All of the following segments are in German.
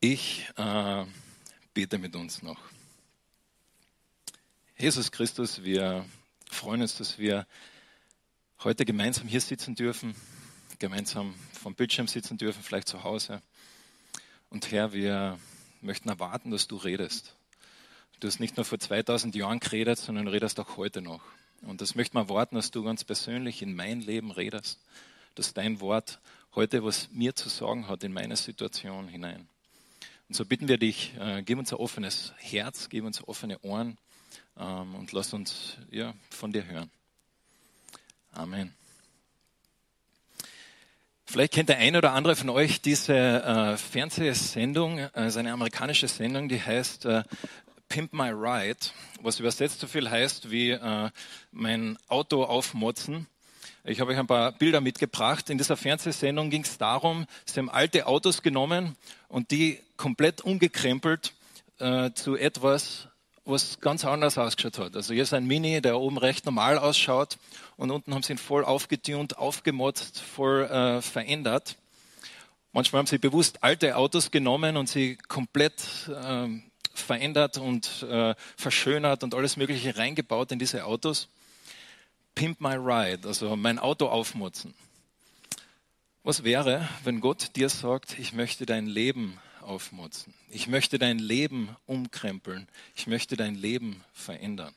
Ich äh, bete mit uns noch. Jesus Christus, wir freuen uns, dass wir heute gemeinsam hier sitzen dürfen, gemeinsam vom Bildschirm sitzen dürfen, vielleicht zu Hause. Und Herr, wir möchten erwarten, dass du redest. Du hast nicht nur vor 2000 Jahren geredet, sondern redest auch heute noch. Und das möchten wir erwarten, dass du ganz persönlich in mein Leben redest, dass dein Wort heute was mir zu sagen hat in meine Situation hinein. Und so bitten wir dich, äh, gib uns ein offenes Herz, gib uns offene Ohren ähm, und lass uns ja, von dir hören. Amen. Vielleicht kennt der eine oder andere von euch diese äh, Fernsehsendung, äh, eine amerikanische Sendung, die heißt äh, Pimp My Ride, was übersetzt so viel heißt wie äh, mein Auto aufmotzen. Ich habe euch ein paar Bilder mitgebracht. In dieser Fernsehsendung ging es darum, sie haben alte Autos genommen und die komplett umgekrempelt äh, zu etwas, was ganz anders ausgeschaut hat. Also hier ist ein Mini, der oben recht normal ausschaut und unten haben sie ihn voll aufgetunt, aufgemotzt, voll äh, verändert. Manchmal haben sie bewusst alte Autos genommen und sie komplett äh, verändert und äh, verschönert und alles Mögliche reingebaut in diese Autos. Pimp my ride, also mein Auto aufmutzen. Was wäre, wenn Gott dir sagt, ich möchte dein Leben aufmutzen, ich möchte dein Leben umkrempeln, ich möchte dein Leben verändern?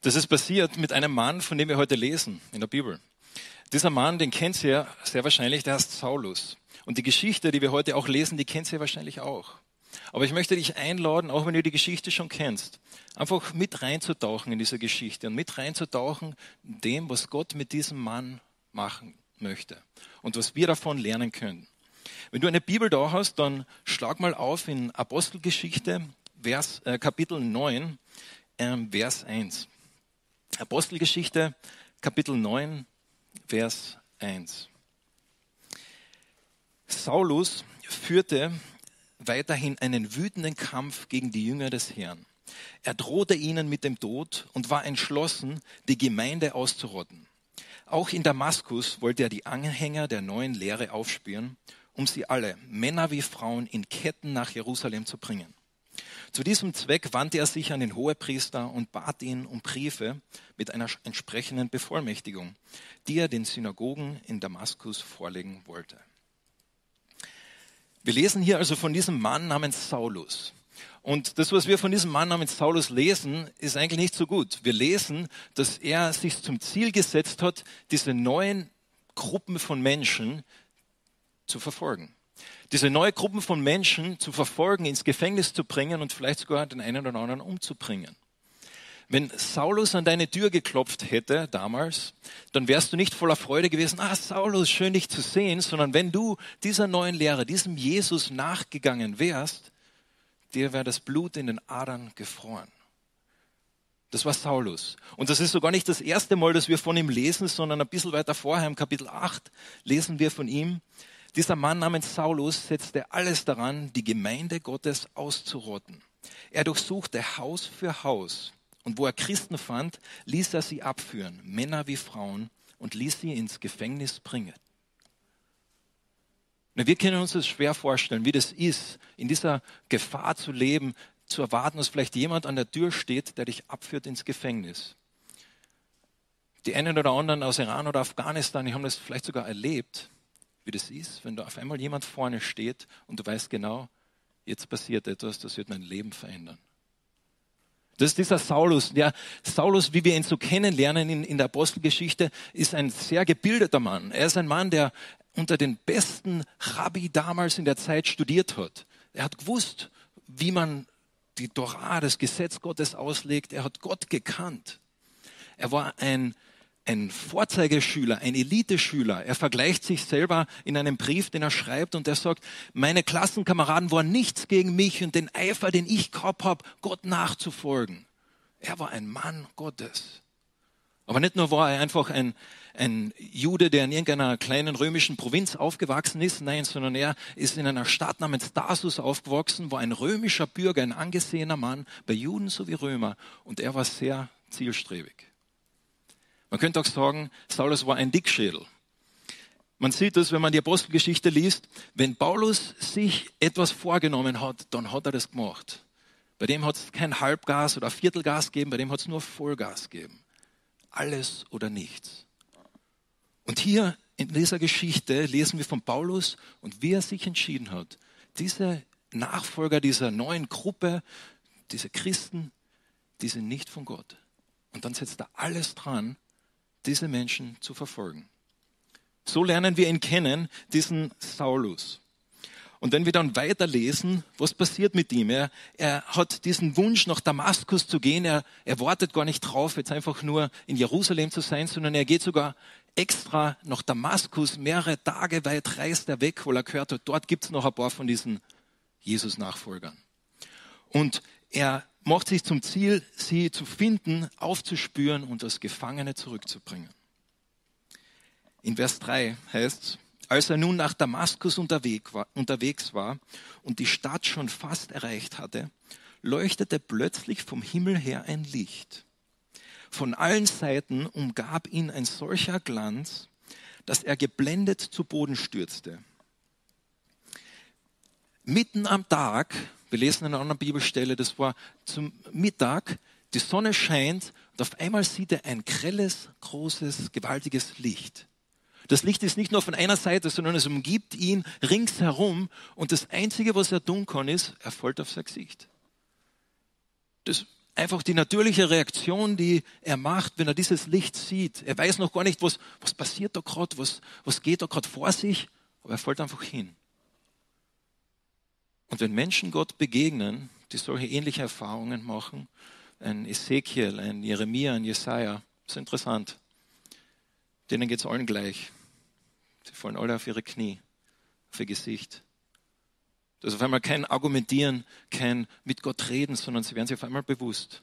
Das ist passiert mit einem Mann, von dem wir heute lesen in der Bibel. Dieser Mann, den kennt ihr sehr wahrscheinlich, der heißt Saulus. Und die Geschichte, die wir heute auch lesen, die kennt ihr wahrscheinlich auch. Aber ich möchte dich einladen, auch wenn du die Geschichte schon kennst, einfach mit reinzutauchen in diese Geschichte und mit reinzutauchen in dem, was Gott mit diesem Mann machen möchte und was wir davon lernen können. Wenn du eine Bibel da hast, dann schlag mal auf in Apostelgeschichte, Vers, äh, Kapitel 9, äh, Vers 1. Apostelgeschichte, Kapitel 9, Vers 1. Saulus führte weiterhin einen wütenden Kampf gegen die Jünger des Herrn. Er drohte ihnen mit dem Tod und war entschlossen, die Gemeinde auszurotten. Auch in Damaskus wollte er die Anhänger der neuen Lehre aufspüren, um sie alle, Männer wie Frauen, in Ketten nach Jerusalem zu bringen. Zu diesem Zweck wandte er sich an den Hohepriester und bat ihn um Briefe mit einer entsprechenden Bevollmächtigung, die er den Synagogen in Damaskus vorlegen wollte. Wir lesen hier also von diesem Mann namens Saulus. Und das, was wir von diesem Mann namens Saulus lesen, ist eigentlich nicht so gut. Wir lesen, dass er sich zum Ziel gesetzt hat, diese neuen Gruppen von Menschen zu verfolgen. Diese neue Gruppen von Menschen zu verfolgen, ins Gefängnis zu bringen und vielleicht sogar den einen oder anderen umzubringen. Wenn Saulus an deine Tür geklopft hätte damals, dann wärst du nicht voller Freude gewesen, ah Saulus, schön dich zu sehen, sondern wenn du dieser neuen Lehre, diesem Jesus nachgegangen wärst, dir wäre das Blut in den Adern gefroren. Das war Saulus. Und das ist sogar nicht das erste Mal, dass wir von ihm lesen, sondern ein bisschen weiter vorher, im Kapitel 8, lesen wir von ihm. Dieser Mann namens Saulus setzte alles daran, die Gemeinde Gottes auszurotten. Er durchsuchte Haus für Haus und wo er Christen fand, ließ er sie abführen, Männer wie Frauen, und ließ sie ins Gefängnis bringen. Wir können uns das schwer vorstellen, wie das ist, in dieser Gefahr zu leben, zu erwarten, dass vielleicht jemand an der Tür steht, der dich abführt ins Gefängnis. Die einen oder anderen aus Iran oder Afghanistan, die haben das vielleicht sogar erlebt, wie das ist, wenn da auf einmal jemand vorne steht und du weißt genau, jetzt passiert etwas, das wird mein Leben verändern. Das ist dieser Saulus. Der Saulus, wie wir ihn so kennenlernen in, in der Apostelgeschichte, ist ein sehr gebildeter Mann. Er ist ein Mann, der unter den besten Rabbi damals in der Zeit studiert hat. Er hat gewusst, wie man die Torah, das Gesetz Gottes auslegt. Er hat Gott gekannt. Er war ein ein Vorzeigeschüler, ein Eliteschüler. Er vergleicht sich selber in einem Brief, den er schreibt und er sagt, meine Klassenkameraden waren nichts gegen mich und den Eifer, den ich gehabt habe, Gott nachzufolgen. Er war ein Mann Gottes. Aber nicht nur war er einfach ein, ein Jude, der in irgendeiner kleinen römischen Provinz aufgewachsen ist, nein, sondern er ist in einer Stadt namens Tarsus aufgewachsen, war ein römischer Bürger, ein angesehener Mann, bei Juden sowie Römer und er war sehr zielstrebig. Man könnte auch sagen, Saulus war ein Dickschädel. Man sieht es, wenn man die Apostelgeschichte liest, wenn Paulus sich etwas vorgenommen hat, dann hat er das gemacht. Bei dem hat es kein Halbgas oder Viertelgas gegeben, bei dem hat es nur Vollgas gegeben. Alles oder nichts. Und hier in dieser Geschichte lesen wir von Paulus und wie er sich entschieden hat, diese Nachfolger dieser neuen Gruppe, diese Christen, die sind nicht von Gott. Und dann setzt er alles dran, diese Menschen zu verfolgen. So lernen wir ihn kennen, diesen Saulus. Und wenn wir dann weiterlesen, was passiert mit ihm? Er, er hat diesen Wunsch, nach Damaskus zu gehen. Er, er wartet gar nicht drauf, jetzt einfach nur in Jerusalem zu sein, sondern er geht sogar extra nach Damaskus. Mehrere Tage weit reist er weg, weil er gehört hat, dort gibt es noch ein paar von diesen Jesus-Nachfolgern. Und er macht sich zum Ziel, sie zu finden, aufzuspüren und als Gefangene zurückzubringen. In Vers 3 heißt es, als er nun nach Damaskus unterwegs war und die Stadt schon fast erreicht hatte, leuchtete plötzlich vom Himmel her ein Licht. Von allen Seiten umgab ihn ein solcher Glanz, dass er geblendet zu Boden stürzte. Mitten am Tag, wir lesen in einer anderen Bibelstelle, das war zum Mittag, die Sonne scheint und auf einmal sieht er ein grelles, großes, gewaltiges Licht. Das Licht ist nicht nur von einer Seite, sondern es umgibt ihn ringsherum. Und das Einzige, was er tun kann, ist, er fällt auf sein Gesicht. Das ist einfach die natürliche Reaktion, die er macht, wenn er dieses Licht sieht. Er weiß noch gar nicht, was, was passiert da gerade, was, was geht da gerade vor sich, aber er fällt einfach hin. Und wenn Menschen Gott begegnen, die solche ähnliche Erfahrungen machen, ein Ezekiel, ein Jeremia, ein Jesaja, ist interessant. Denen geht es allen gleich. Sie fallen alle auf ihre Knie, auf ihr Gesicht. Das ist auf einmal kein Argumentieren, kein mit Gott reden, sondern sie werden sich auf einmal bewusst.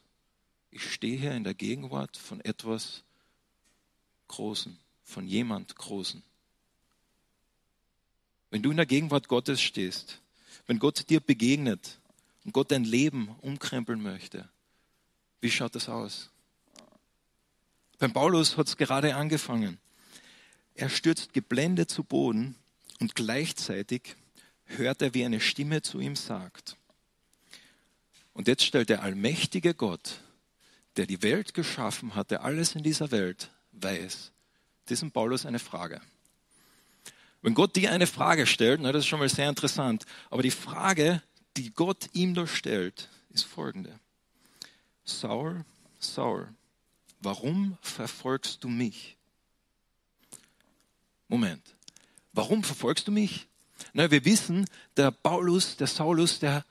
Ich stehe hier in der Gegenwart von etwas Großen, von jemand Großen. Wenn du in der Gegenwart Gottes stehst, wenn Gott dir begegnet und Gott dein Leben umkrempeln möchte, wie schaut das aus? Beim Paulus hat es gerade angefangen. Er stürzt geblendet zu Boden und gleichzeitig hört er, wie eine Stimme zu ihm sagt. Und jetzt stellt der allmächtige Gott, der die Welt geschaffen hat, der alles in dieser Welt weiß, diesem Paulus eine Frage. Wenn Gott dir eine Frage stellt, na, das ist schon mal sehr interessant, aber die Frage, die Gott ihm da stellt, ist folgende. Saul, Saul, warum verfolgst du mich? Moment, warum verfolgst du mich? Na, wir wissen, der Paulus, der Saulus, der,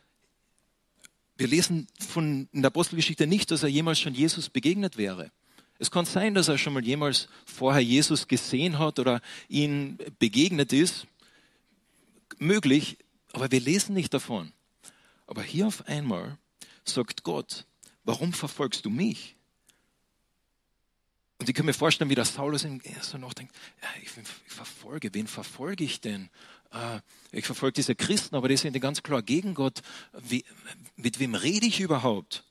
wir lesen von, in der Apostelgeschichte nicht, dass er jemals schon Jesus begegnet wäre. Es kann sein, dass er schon mal jemals vorher Jesus gesehen hat oder ihn begegnet ist. Möglich, aber wir lesen nicht davon. Aber hier auf einmal sagt Gott, warum verfolgst du mich? Und ich kann mir vorstellen, wie der Saulus so nachdenkt, ich, verfolge, wen verfolge ich denn? Äh, ich verfolge diese Christen, aber die sind ganz klar gegen Gott. Mit wem rede ich überhaupt?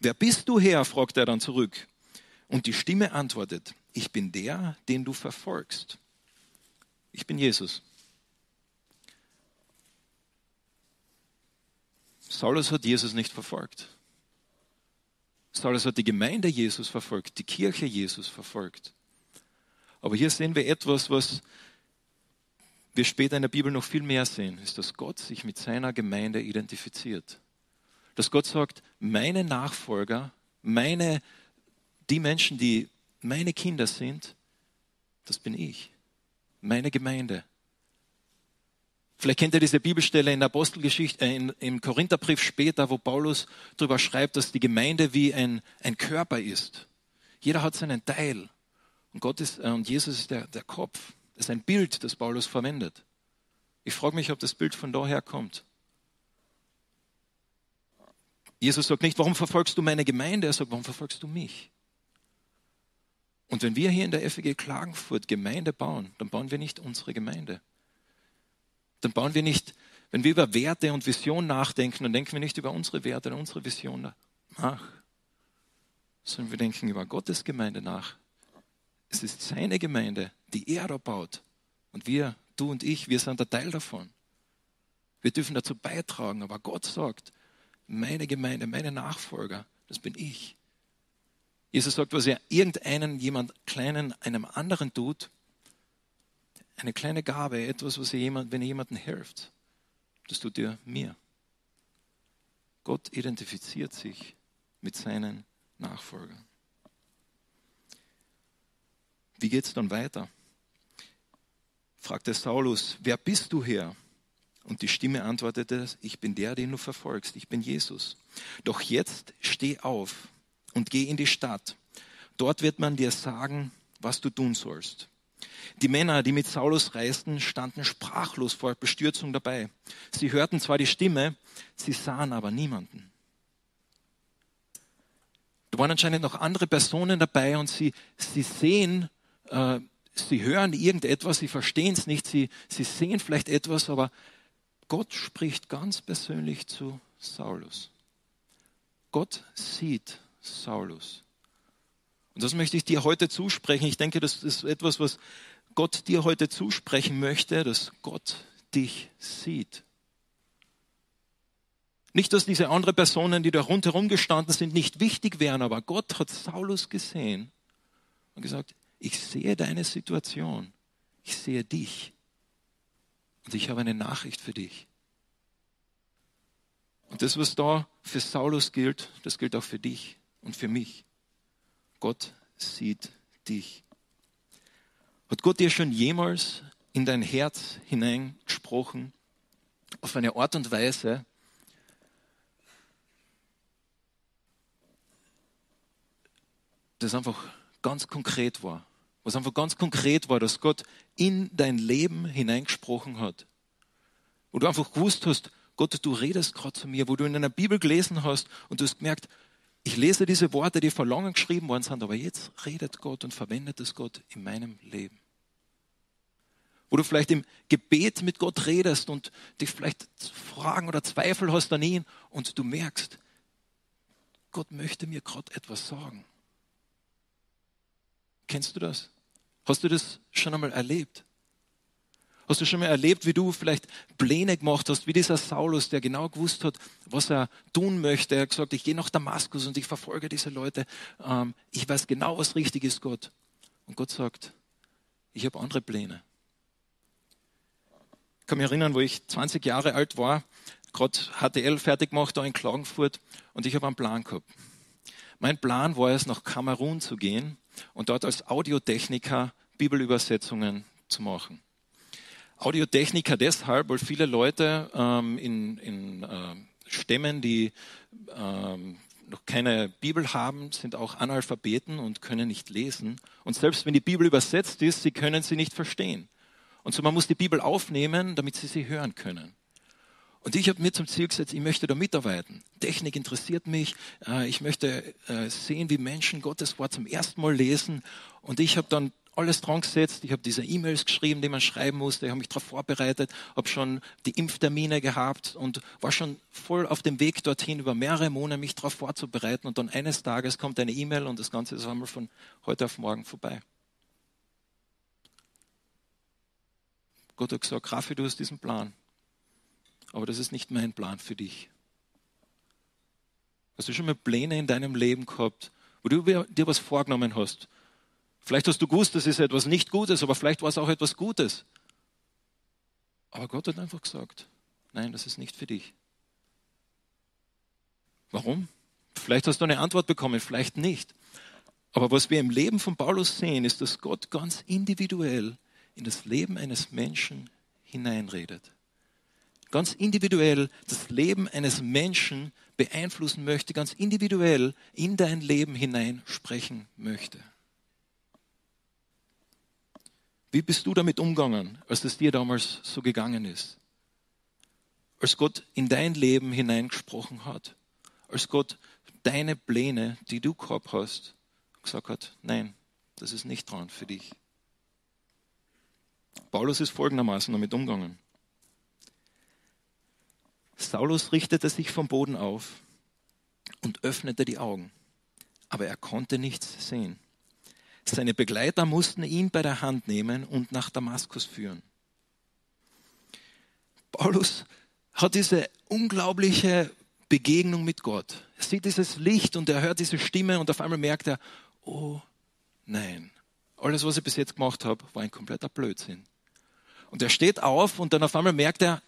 Wer bist du her? fragt er dann zurück. Und die Stimme antwortet, ich bin der, den du verfolgst. Ich bin Jesus. Saulus hat Jesus nicht verfolgt. Saulus hat die Gemeinde Jesus verfolgt, die Kirche Jesus verfolgt. Aber hier sehen wir etwas, was wir später in der Bibel noch viel mehr sehen, ist, dass Gott sich mit seiner Gemeinde identifiziert. Dass Gott sagt, meine Nachfolger, meine, die Menschen, die meine Kinder sind, das bin ich. Meine Gemeinde. Vielleicht kennt ihr diese Bibelstelle in der Apostelgeschichte, äh, in, im Korintherbrief später, wo Paulus darüber schreibt, dass die Gemeinde wie ein, ein Körper ist. Jeder hat seinen Teil. Und Gott ist, äh, und Jesus ist der, der Kopf. Das ist ein Bild, das Paulus verwendet. Ich frage mich, ob das Bild von daher kommt. Jesus sagt nicht, warum verfolgst du meine Gemeinde? Er sagt, warum verfolgst du mich? Und wenn wir hier in der FEG Klagenfurt Gemeinde bauen, dann bauen wir nicht unsere Gemeinde. Dann bauen wir nicht, wenn wir über Werte und Vision nachdenken, dann denken wir nicht über unsere Werte und unsere Vision nach, sondern wir denken über Gottes Gemeinde nach, Es ist seine Gemeinde, die er da baut. Und wir, du und ich, wir sind ein Teil davon. Wir dürfen dazu beitragen, aber Gott sagt, meine Gemeinde, meine Nachfolger, das bin ich. Jesus sagt, was er irgendeinen, jemand kleinen, einem anderen tut, eine kleine Gabe, etwas, was ihr jemand, wenn ihr jemandem hilft, das tut ihr mir. Gott identifiziert sich mit seinen Nachfolgern. Wie geht es dann weiter? Fragte Saulus, wer bist du Herr? Und die Stimme antwortete, ich bin der, den du verfolgst, ich bin Jesus. Doch jetzt steh auf und geh in die Stadt. Dort wird man dir sagen, was du tun sollst. Die Männer, die mit Saulus reisten, standen sprachlos vor Bestürzung dabei. Sie hörten zwar die Stimme, sie sahen aber niemanden. Da waren anscheinend noch andere Personen dabei und sie, sie sehen, äh, sie hören irgendetwas, sie verstehen es nicht, sie, sie sehen vielleicht etwas, aber Gott spricht ganz persönlich zu Saulus. Gott sieht Saulus. Und das möchte ich dir heute zusprechen. Ich denke, das ist etwas, was Gott dir heute zusprechen möchte, dass Gott dich sieht. Nicht, dass diese anderen Personen, die da rundherum gestanden sind, nicht wichtig wären, aber Gott hat Saulus gesehen und gesagt, ich sehe deine Situation, ich sehe dich und ich habe eine Nachricht für dich. Und das, was da für Saulus gilt, das gilt auch für dich und für mich. Gott sieht dich. Hat Gott dir schon jemals in dein Herz hineingesprochen, auf eine Art und Weise, das einfach ganz konkret war? Was einfach ganz konkret war, dass Gott in dein Leben hineingesprochen hat. Wo du einfach gewusst hast, Gott, du redest gerade zu mir, wo du in einer Bibel gelesen hast und du hast gemerkt, ich lese diese Worte, die vor langem geschrieben worden sind, aber jetzt redet Gott und verwendet es Gott in meinem Leben. Wo du vielleicht im Gebet mit Gott redest und dich vielleicht Fragen oder Zweifel hast an ihn und du merkst, Gott möchte mir gerade etwas sagen. Kennst du das? Hast du das schon einmal erlebt? Hast du schon mal erlebt, wie du vielleicht Pläne gemacht hast, wie dieser Saulus, der genau gewusst hat, was er tun möchte. Er hat gesagt, ich gehe nach Damaskus und ich verfolge diese Leute. Ähm, ich weiß genau, was richtig ist, Gott. Und Gott sagt, ich habe andere Pläne. Ich kann mich erinnern, wo ich 20 Jahre alt war, gerade HTL fertig gemacht da in Klagenfurt und ich habe einen Plan gehabt. Mein Plan war es, nach Kamerun zu gehen und dort als Audiotechniker Bibelübersetzungen zu machen. Audiotechniker deshalb, weil viele Leute ähm, in, in äh, Stämmen, die ähm, noch keine Bibel haben, sind auch Analphabeten und können nicht lesen. Und selbst wenn die Bibel übersetzt ist, sie können sie nicht verstehen. Und so man muss die Bibel aufnehmen, damit sie sie hören können. Und ich habe mir zum Ziel gesetzt, ich möchte da mitarbeiten. Technik interessiert mich. Äh, ich möchte äh, sehen, wie Menschen Gottes Wort zum ersten Mal lesen. Und ich habe dann alles dran gesetzt. Ich habe diese E-Mails geschrieben, die man schreiben musste. Ich habe mich darauf vorbereitet, habe schon die Impftermine gehabt und war schon voll auf dem Weg dorthin, über mehrere Monate mich darauf vorzubereiten. Und dann eines Tages kommt eine E-Mail und das Ganze ist einmal von heute auf morgen vorbei. Gott hat gesagt, Raffi, du hast diesen Plan. Aber das ist nicht mein Plan für dich. Hast du schon mal Pläne in deinem Leben gehabt, wo du dir was vorgenommen hast Vielleicht hast du gewusst, das ist etwas nicht Gutes, aber vielleicht war es auch etwas Gutes. Aber Gott hat einfach gesagt, nein, das ist nicht für dich. Warum? Vielleicht hast du eine Antwort bekommen, vielleicht nicht. Aber was wir im Leben von Paulus sehen, ist, dass Gott ganz individuell in das Leben eines Menschen hineinredet. Ganz individuell das Leben eines Menschen beeinflussen möchte, ganz individuell in dein Leben hinein sprechen möchte. Wie bist du damit umgegangen, als es dir damals so gegangen ist? Als Gott in dein Leben hineingesprochen hat, als Gott deine Pläne, die du gehabt hast, gesagt hat, nein, das ist nicht dran für dich. Paulus ist folgendermaßen damit umgegangen. Saulus richtete sich vom Boden auf und öffnete die Augen, aber er konnte nichts sehen. Seine Begleiter mussten ihn bei der Hand nehmen und nach Damaskus führen. Paulus hat diese unglaubliche Begegnung mit Gott. Er sieht dieses Licht und er hört diese Stimme und auf einmal merkt er, oh nein, alles, was ich bis jetzt gemacht habe, war ein kompletter Blödsinn. Und er steht auf und dann auf einmal merkt er,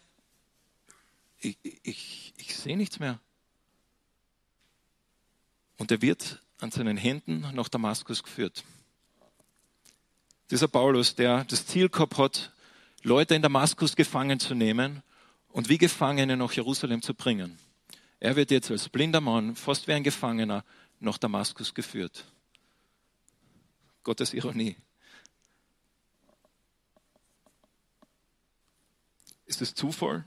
ich, ich, ich sehe nichts mehr. Und er wird an seinen Händen nach Damaskus geführt. Dieser Paulus, der das Ziel gehabt hat, Leute in Damaskus gefangen zu nehmen und wie Gefangene nach Jerusalem zu bringen. Er wird jetzt als blinder Mann, fast wie ein Gefangener, nach Damaskus geführt. Gottes Ironie. Ist es Zufall,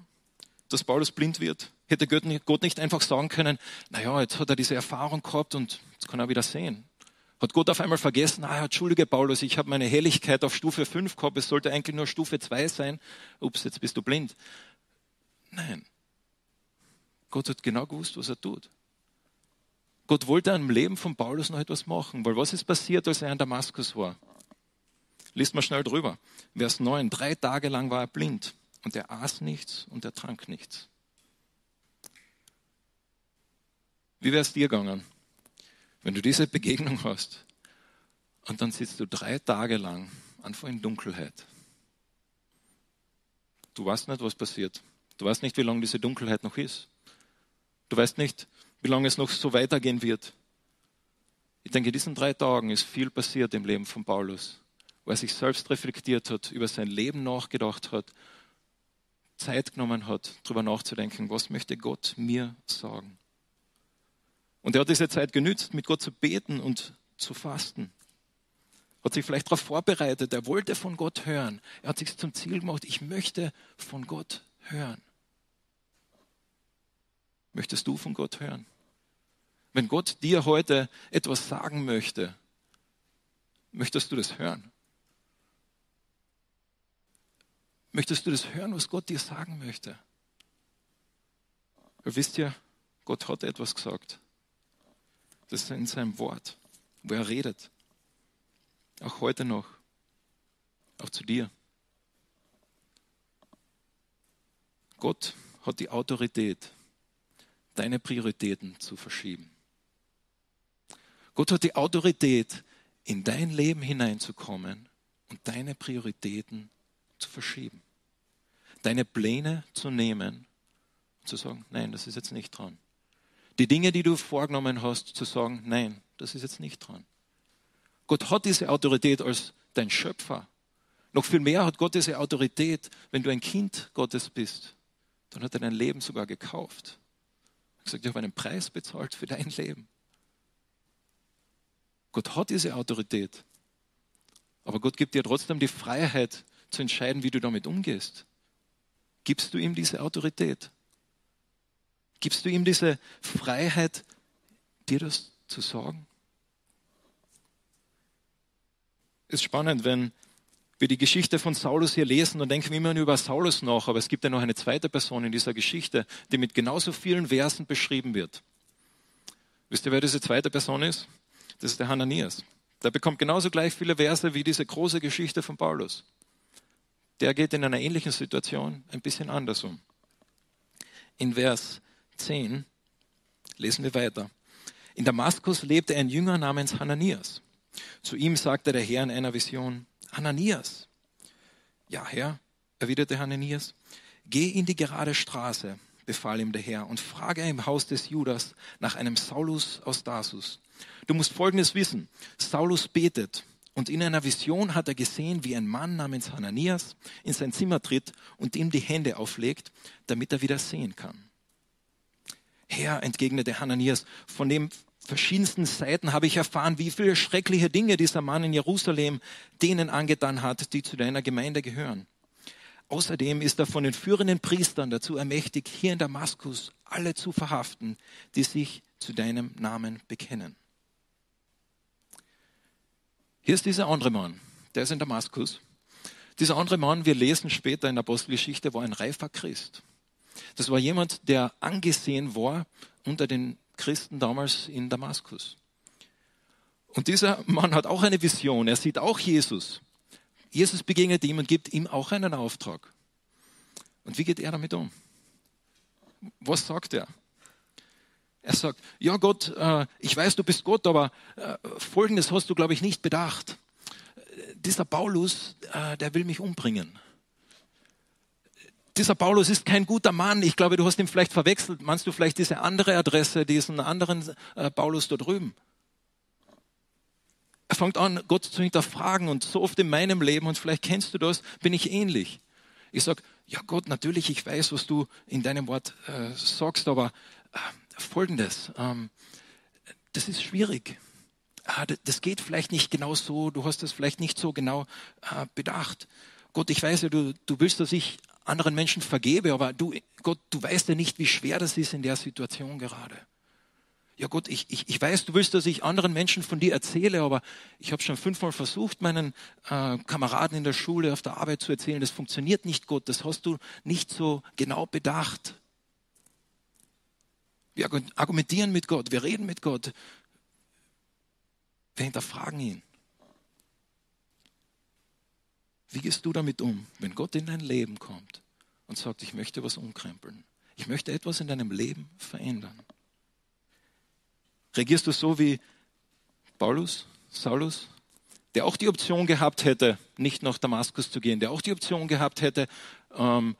dass Paulus blind wird? Hätte Gott nicht einfach sagen können, naja, jetzt hat er diese Erfahrung gehabt und jetzt kann er wieder sehen. Hat Gott auf einmal vergessen, ah, entschuldige Paulus, ich habe meine Helligkeit auf Stufe 5 gehabt, es sollte eigentlich nur Stufe 2 sein. Ups, jetzt bist du blind. Nein. Gott hat genau gewusst, was er tut. Gott wollte am Leben von Paulus noch etwas machen, weil was ist passiert, als er in Damaskus war? Liest mal schnell drüber. Vers 9. Drei Tage lang war er blind und er aß nichts und er trank nichts. Wie wäre es dir gegangen, wenn du diese Begegnung hast und dann sitzt du drei Tage lang einfach in Dunkelheit? Du weißt nicht, was passiert. Du weißt nicht, wie lange diese Dunkelheit noch ist. Du weißt nicht, wie lange es noch so weitergehen wird. Ich denke, in diesen drei Tagen ist viel passiert im Leben von Paulus, wo er sich selbst reflektiert hat, über sein Leben nachgedacht hat, Zeit genommen hat, darüber nachzudenken, was möchte Gott mir sagen. Und er hat diese Zeit genützt, mit Gott zu beten und zu fasten. Hat sich vielleicht darauf vorbereitet, er wollte von Gott hören. Er hat sich zum Ziel gemacht, ich möchte von Gott hören. Möchtest du von Gott hören? Wenn Gott dir heute etwas sagen möchte, möchtest du das hören? Möchtest du das hören, was Gott dir sagen möchte? Weil wisst ihr, Gott hat etwas gesagt. Das in seinem Wort, wo er redet. Auch heute noch. Auch zu dir. Gott hat die Autorität, deine Prioritäten zu verschieben. Gott hat die Autorität, in dein Leben hineinzukommen und deine Prioritäten zu verschieben. Deine Pläne zu nehmen und zu sagen, nein, das ist jetzt nicht dran. Die Dinge, die du vorgenommen hast, zu sagen, nein, das ist jetzt nicht dran. Gott hat diese Autorität als dein Schöpfer. Noch viel mehr hat Gott diese Autorität, wenn du ein Kind Gottes bist. Dann hat er dein Leben sogar gekauft. Er hat gesagt, ich habe einen Preis bezahlt für dein Leben. Gott hat diese Autorität. Aber Gott gibt dir trotzdem die Freiheit zu entscheiden, wie du damit umgehst. Gibst du ihm diese Autorität? Gibst du ihm diese Freiheit, dir das zu sagen? Es ist spannend, wenn wir die Geschichte von Saulus hier lesen, dann denken wir immer nur über Saulus nach, aber es gibt ja noch eine zweite Person in dieser Geschichte, die mit genauso vielen Versen beschrieben wird. Wisst ihr, wer diese zweite Person ist? Das ist der Hananias. Der bekommt genauso gleich viele Verse wie diese große Geschichte von Paulus. Der geht in einer ähnlichen Situation ein bisschen anders um. In Vers 10 lesen wir weiter. In Damaskus lebte ein Jünger namens Hananias. Zu ihm sagte der Herr in einer Vision, Hananias. Ja, Herr, erwiderte Hananias, geh in die gerade Straße, befahl ihm der Herr, und frage im Haus des Judas nach einem Saulus aus Dasus. Du musst Folgendes wissen. Saulus betet und in einer Vision hat er gesehen, wie ein Mann namens Hananias in sein Zimmer tritt und ihm die Hände auflegt, damit er wieder sehen kann. Herr, entgegnete Hananias, von den verschiedensten Seiten habe ich erfahren, wie viele schreckliche Dinge dieser Mann in Jerusalem denen angetan hat, die zu deiner Gemeinde gehören. Außerdem ist er von den führenden Priestern dazu ermächtigt, hier in Damaskus alle zu verhaften, die sich zu deinem Namen bekennen. Hier ist dieser andere Mann, der ist in Damaskus. Dieser andere Mann, wir lesen später in der Apostelgeschichte, war ein reifer Christ. Das war jemand, der angesehen war unter den Christen damals in Damaskus. Und dieser Mann hat auch eine Vision. Er sieht auch Jesus. Jesus begegnet ihm und gibt ihm auch einen Auftrag. Und wie geht er damit um? Was sagt er? Er sagt, ja Gott, äh, ich weiß, du bist Gott, aber äh, Folgendes hast du, glaube ich, nicht bedacht. Dieser Paulus, äh, der will mich umbringen. Dieser Paulus ist kein guter Mann. Ich glaube, du hast ihn vielleicht verwechselt. Meinst du vielleicht diese andere Adresse, diesen anderen Paulus da drüben? Er fängt an, Gott zu hinterfragen und so oft in meinem Leben, und vielleicht kennst du das, bin ich ähnlich. Ich sage, ja Gott, natürlich, ich weiß, was du in deinem Wort äh, sagst, aber äh, folgendes, ähm, das ist schwierig. Ah, das geht vielleicht nicht genau so, du hast das vielleicht nicht so genau äh, bedacht. Gott, ich weiß ja, du, du willst, dass ich anderen Menschen vergebe, aber du, Gott, du weißt ja nicht, wie schwer das ist in der Situation gerade. Ja Gott, ich, ich, ich weiß, du willst, dass ich anderen Menschen von dir erzähle, aber ich habe schon fünfmal versucht, meinen äh, Kameraden in der Schule, auf der Arbeit zu erzählen, das funktioniert nicht, Gott, das hast du nicht so genau bedacht. Wir argumentieren mit Gott, wir reden mit Gott, wir hinterfragen ihn. Wie gehst du damit um, wenn Gott in dein Leben kommt und sagt, ich möchte was umkrempeln? Ich möchte etwas in deinem Leben verändern. Reagierst du so wie Paulus, Saulus, der auch die Option gehabt hätte, nicht nach Damaskus zu gehen, der auch die Option gehabt hätte, ähm,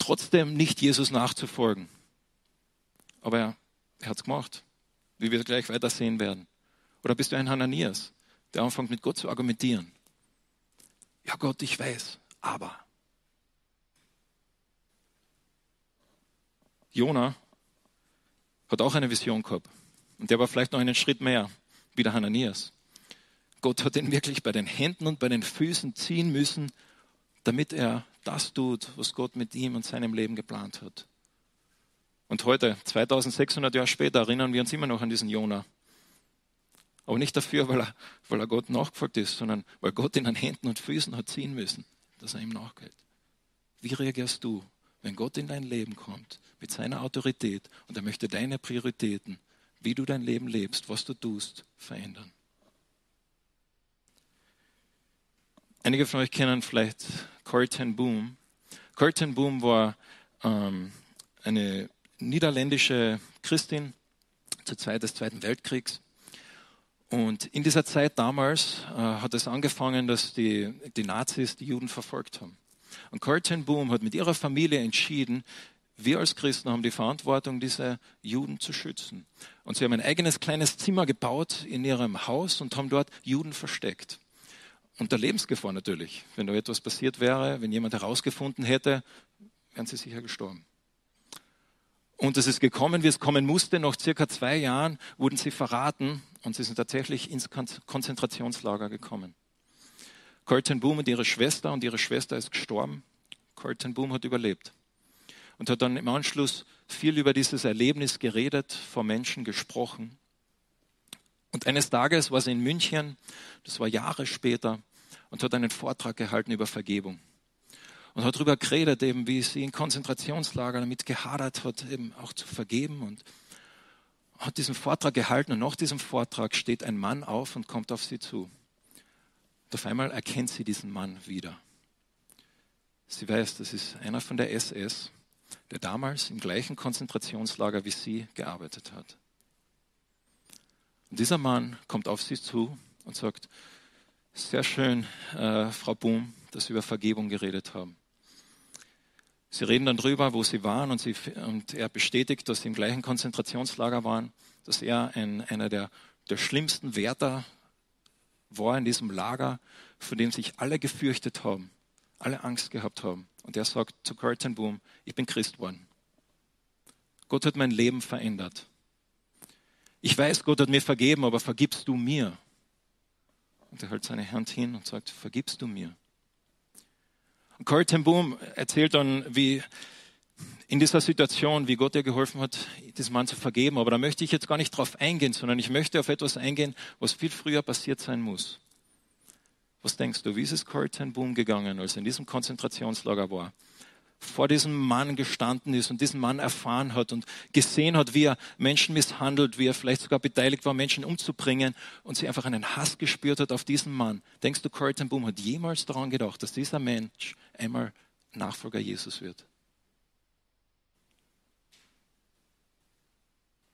trotzdem nicht Jesus nachzufolgen. Aber er, er hat es gemacht, wie wir gleich weiter sehen werden. Oder bist du ein Hananias, der anfängt mit Gott zu argumentieren? Ja Gott, ich weiß, aber. Jona hat auch eine Vision gehabt. Und der war vielleicht noch einen Schritt mehr, wie der Hananias. Gott hat ihn wirklich bei den Händen und bei den Füßen ziehen müssen, damit er das tut, was Gott mit ihm und seinem Leben geplant hat. Und heute, 2600 Jahre später, erinnern wir uns immer noch an diesen Jona. Aber nicht dafür, weil er, weil er Gott nachgefolgt ist, sondern weil Gott ihn an Händen und Füßen hat ziehen müssen, dass er ihm nachgeht. Wie reagierst du, wenn Gott in dein Leben kommt mit seiner Autorität und er möchte deine Prioritäten wie du dein Leben lebst, was du tust, verändern. Einige von euch kennen vielleicht ten Boom. Ten Boom war ähm, eine niederländische Christin zur Zeit des Zweiten Weltkriegs. Und in dieser Zeit damals äh, hat es angefangen, dass die, die Nazis die Juden verfolgt haben. Und ten Boom hat mit ihrer Familie entschieden, wir als Christen haben die Verantwortung, diese Juden zu schützen. Und sie haben ein eigenes kleines Zimmer gebaut in ihrem Haus und haben dort Juden versteckt. Unter Lebensgefahr natürlich. Wenn da etwas passiert wäre, wenn jemand herausgefunden hätte, wären sie sicher gestorben. Und es ist gekommen, wie es kommen musste. Nach circa zwei Jahren wurden sie verraten und sie sind tatsächlich ins Konzentrationslager gekommen. Colton Boom und ihre Schwester und ihre Schwester ist gestorben. Colton Boom hat überlebt und hat dann im Anschluss viel über dieses Erlebnis geredet, vor Menschen gesprochen. Und eines Tages war sie in München, das war Jahre später, und hat einen Vortrag gehalten über Vergebung. Und hat darüber geredet, eben wie sie in Konzentrationslagern damit gehadert hat, eben auch zu vergeben. Und hat diesen Vortrag gehalten und nach diesem Vortrag steht ein Mann auf und kommt auf sie zu. Und auf einmal erkennt sie diesen Mann wieder. Sie weiß, das ist einer von der SS der damals im gleichen Konzentrationslager wie sie gearbeitet hat. Und dieser Mann kommt auf sie zu und sagt, sehr schön, äh, Frau Bohm, dass Sie über Vergebung geredet haben. Sie reden dann drüber, wo Sie waren und, sie, und er bestätigt, dass Sie im gleichen Konzentrationslager waren, dass er ein, einer der, der schlimmsten Wärter war in diesem Lager, vor dem sich alle gefürchtet haben, alle Angst gehabt haben. Und er sagt zu Curtin Boom, ich bin Christ geworden. Gott hat mein Leben verändert. Ich weiß, Gott hat mir vergeben, aber vergibst du mir? Und er hält seine Hand hin und sagt, vergibst du mir? Corey ten Boom erzählt dann, wie in dieser Situation, wie Gott ihr geholfen hat, diesem Mann zu vergeben. Aber da möchte ich jetzt gar nicht drauf eingehen, sondern ich möchte auf etwas eingehen, was viel früher passiert sein muss. Was denkst du, wie ist es ten Boom gegangen, als er in diesem Konzentrationslager war? Vor diesem Mann gestanden ist und diesen Mann erfahren hat und gesehen hat, wie er Menschen misshandelt, wie er vielleicht sogar beteiligt war, Menschen umzubringen und sie einfach einen Hass gespürt hat auf diesen Mann. Denkst du, Corey Boom hat jemals daran gedacht, dass dieser Mensch einmal Nachfolger Jesus wird?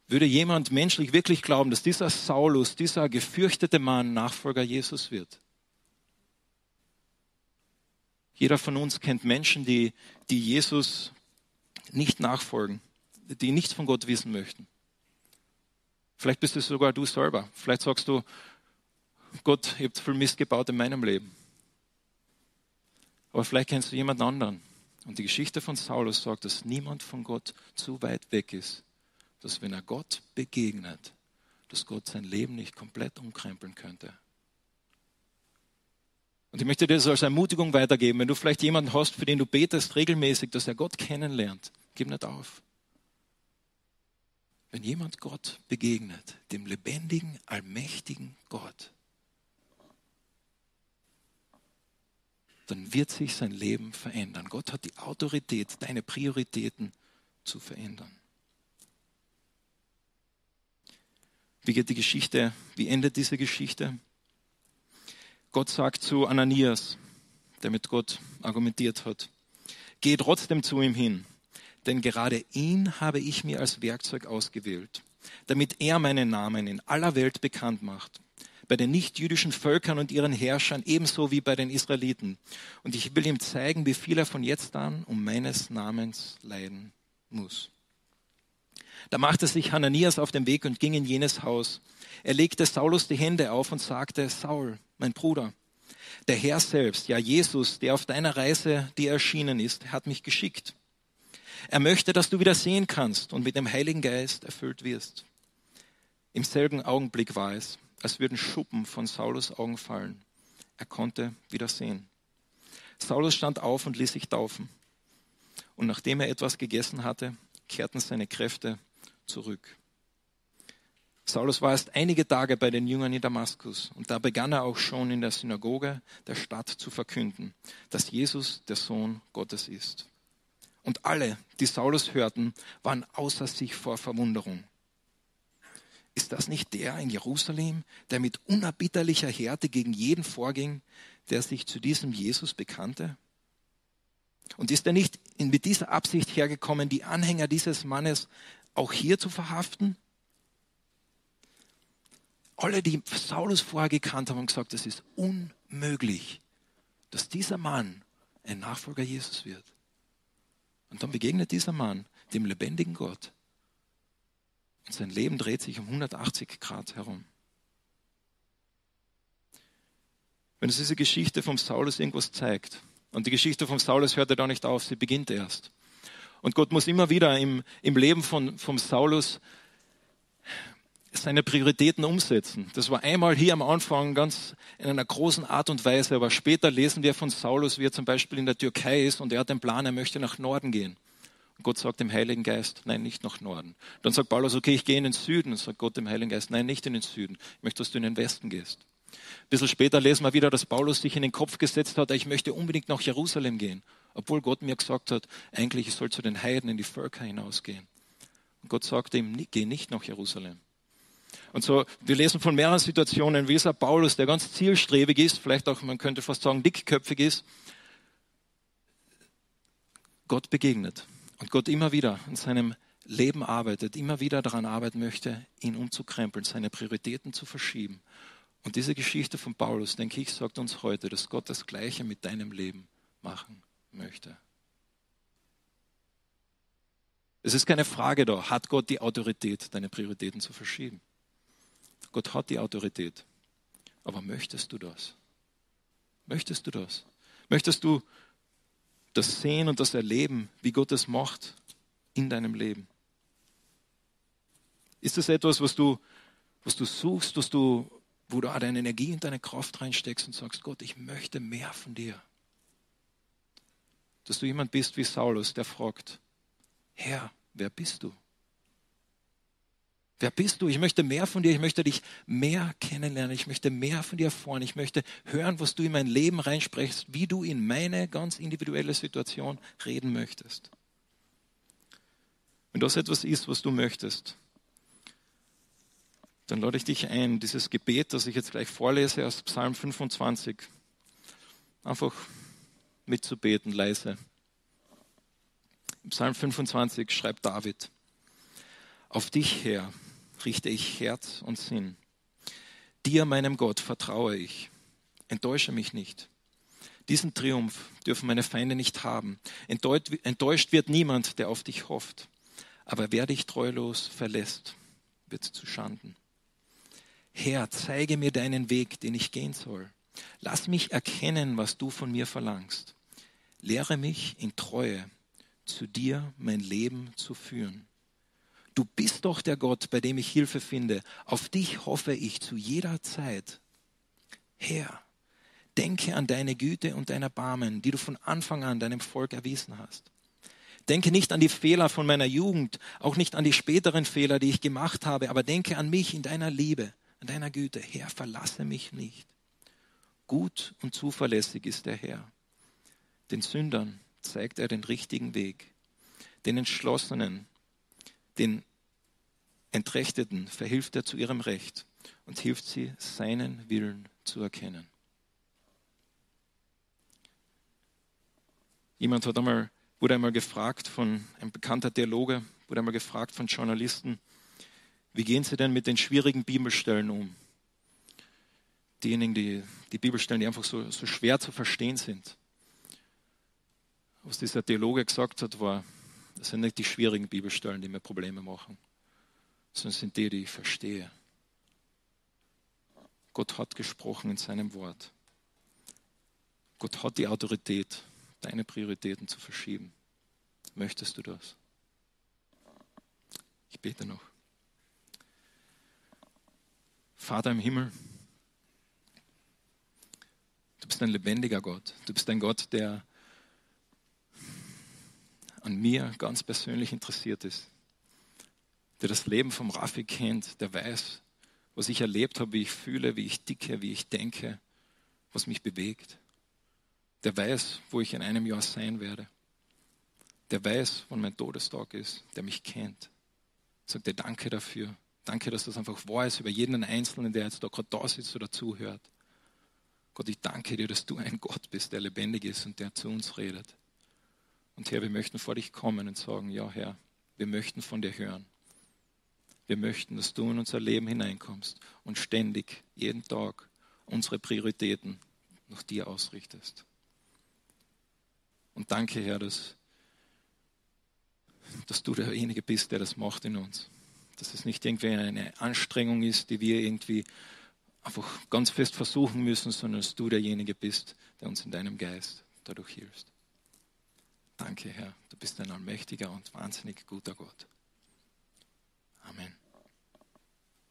Würde jemand menschlich wirklich glauben, dass dieser Saulus, dieser gefürchtete Mann Nachfolger Jesus wird? Jeder von uns kennt Menschen, die, die Jesus nicht nachfolgen, die nichts von Gott wissen möchten. Vielleicht bist es sogar du selber. Vielleicht sagst du, Gott, ich habe viel Mist gebaut in meinem Leben. Aber vielleicht kennst du jemanden anderen. Und die Geschichte von Saulus sagt, dass niemand von Gott zu weit weg ist, dass wenn er Gott begegnet, dass Gott sein Leben nicht komplett umkrempeln könnte. Und ich möchte dir das als Ermutigung weitergeben. Wenn du vielleicht jemanden hast, für den du betest regelmäßig, dass er Gott kennenlernt, gib nicht auf. Wenn jemand Gott begegnet, dem lebendigen, allmächtigen Gott, dann wird sich sein Leben verändern. Gott hat die Autorität, deine Prioritäten zu verändern. Wie geht die Geschichte? Wie endet diese Geschichte? Gott sagt zu Ananias, der mit Gott argumentiert hat, geh trotzdem zu ihm hin, denn gerade ihn habe ich mir als Werkzeug ausgewählt, damit er meinen Namen in aller Welt bekannt macht, bei den nichtjüdischen Völkern und ihren Herrschern ebenso wie bei den Israeliten. Und ich will ihm zeigen, wie viel er von jetzt an um meines Namens leiden muss. Da machte sich Hananias auf den Weg und ging in jenes Haus. Er legte Saulus die Hände auf und sagte, Saul, mein Bruder, der Herr selbst, ja Jesus, der auf deiner Reise dir erschienen ist, hat mich geschickt. Er möchte, dass du wieder sehen kannst und mit dem Heiligen Geist erfüllt wirst. Im selben Augenblick war es, als würden Schuppen von Saulus Augen fallen. Er konnte wieder sehen. Saulus stand auf und ließ sich taufen. Und nachdem er etwas gegessen hatte, kehrten seine Kräfte zurück. Saulus war erst einige Tage bei den Jüngern in Damaskus und da begann er auch schon in der Synagoge der Stadt zu verkünden, dass Jesus der Sohn Gottes ist. Und alle, die Saulus hörten, waren außer sich vor Verwunderung. Ist das nicht der in Jerusalem, der mit unerbitterlicher Härte gegen jeden vorging, der sich zu diesem Jesus bekannte? Und ist er nicht mit dieser Absicht hergekommen, die Anhänger dieses Mannes auch hier zu verhaften? Alle, die Saulus vorher gekannt haben, haben gesagt, es ist unmöglich, dass dieser Mann ein Nachfolger Jesus wird. Und dann begegnet dieser Mann dem lebendigen Gott. Und sein Leben dreht sich um 180 Grad herum. Wenn es diese Geschichte vom Saulus irgendwas zeigt, und die Geschichte vom Saulus hört ja da nicht auf, sie beginnt erst. Und Gott muss immer wieder im, im Leben von, vom Saulus seine Prioritäten umsetzen. Das war einmal hier am Anfang ganz in einer großen Art und Weise, aber später lesen wir von Saulus, wie er zum Beispiel in der Türkei ist und er hat den Plan, er möchte nach Norden gehen. Und Gott sagt dem Heiligen Geist, nein, nicht nach Norden. Dann sagt Paulus, okay, ich gehe in den Süden. Und sagt Gott dem Heiligen Geist, nein, nicht in den Süden. Ich möchte, dass du in den Westen gehst. Ein bisschen später lesen wir wieder, dass Paulus sich in den Kopf gesetzt hat, ich möchte unbedingt nach Jerusalem gehen. Obwohl Gott mir gesagt hat, eigentlich ich soll zu den Heiden in die Völker hinausgehen. Und Gott sagte ihm, geh nicht nach Jerusalem. Und so, wir lesen von mehreren Situationen, wie dieser Paulus, der ganz zielstrebig ist, vielleicht auch, man könnte fast sagen, dickköpfig ist, Gott begegnet und Gott immer wieder in seinem Leben arbeitet, immer wieder daran arbeiten möchte, ihn umzukrempeln, seine Prioritäten zu verschieben. Und diese Geschichte von Paulus, denke ich, sagt uns heute, dass Gott das Gleiche mit deinem Leben machen möchte. Es ist keine Frage da, hat Gott die Autorität, deine Prioritäten zu verschieben? Gott hat die Autorität. Aber möchtest du das? Möchtest du das? Möchtest du das sehen und das erleben, wie Gott es macht in deinem Leben? Ist das etwas, was du, was du suchst, was du, wo du deine Energie und deine Kraft reinsteckst und sagst, Gott, ich möchte mehr von dir? Dass du jemand bist wie Saulus, der fragt, Herr, wer bist du? Wer bist du? Ich möchte mehr von dir. Ich möchte dich mehr kennenlernen. Ich möchte mehr von dir erfahren. Ich möchte hören, was du in mein Leben reinsprichst, wie du in meine ganz individuelle Situation reden möchtest. Wenn das etwas ist, was du möchtest, dann lade ich dich ein, dieses Gebet, das ich jetzt gleich vorlese aus Psalm 25, einfach mitzubeten, leise. Psalm 25 schreibt David, auf dich her richte ich Herz und Sinn. Dir, meinem Gott, vertraue ich. Enttäusche mich nicht. Diesen Triumph dürfen meine Feinde nicht haben. Enttäuscht wird niemand, der auf dich hofft. Aber wer dich treulos verlässt, wird zu Schanden. Herr, zeige mir deinen Weg, den ich gehen soll. Lass mich erkennen, was du von mir verlangst. Lehre mich in Treue, zu dir mein Leben zu führen. Du bist doch der Gott, bei dem ich Hilfe finde. Auf dich hoffe ich zu jeder Zeit. Herr, denke an deine Güte und dein Erbarmen, die du von Anfang an deinem Volk erwiesen hast. Denke nicht an die Fehler von meiner Jugend, auch nicht an die späteren Fehler, die ich gemacht habe, aber denke an mich in deiner Liebe, an deiner Güte. Herr, verlasse mich nicht. Gut und zuverlässig ist der Herr. Den Sündern zeigt er den richtigen Weg. Den Entschlossenen den Entrechteten verhilft er zu ihrem Recht und hilft sie, seinen Willen zu erkennen. Jemand hat einmal, wurde einmal gefragt von einem bekannter Theologe, wurde einmal gefragt von Journalisten, wie gehen Sie denn mit den schwierigen Bibelstellen um? Diejenigen, die, die Bibelstellen, die einfach so, so schwer zu verstehen sind. Was dieser Theologe gesagt hat, war, das sind nicht die schwierigen Bibelstellen, die mir Probleme machen, sondern sind die, die ich verstehe. Gott hat gesprochen in seinem Wort. Gott hat die Autorität, deine Prioritäten zu verschieben. Möchtest du das? Ich bete noch. Vater im Himmel, du bist ein lebendiger Gott. Du bist ein Gott, der an mir ganz persönlich interessiert ist, der das Leben vom Raffi kennt, der weiß, was ich erlebt habe, wie ich fühle, wie ich dicke, wie ich denke, was mich bewegt. Der weiß, wo ich in einem Jahr sein werde. Der weiß, wann mein Todestag ist, der mich kennt. Sagt er Danke dafür. Danke, dass das einfach wahr ist über jeden Einzelnen, der jetzt da gerade da sitzt oder zuhört. Gott, ich danke dir, dass du ein Gott bist, der lebendig ist und der zu uns redet. Und Herr, wir möchten vor dich kommen und sagen, ja Herr, wir möchten von dir hören. Wir möchten, dass du in unser Leben hineinkommst und ständig, jeden Tag unsere Prioritäten nach dir ausrichtest. Und danke, Herr, dass, dass du derjenige bist, der das macht in uns. Dass es nicht irgendwie eine Anstrengung ist, die wir irgendwie einfach ganz fest versuchen müssen, sondern dass du derjenige bist, der uns in deinem Geist dadurch hilft. Danke, Herr. Du bist ein allmächtiger und wahnsinnig guter Gott. Amen.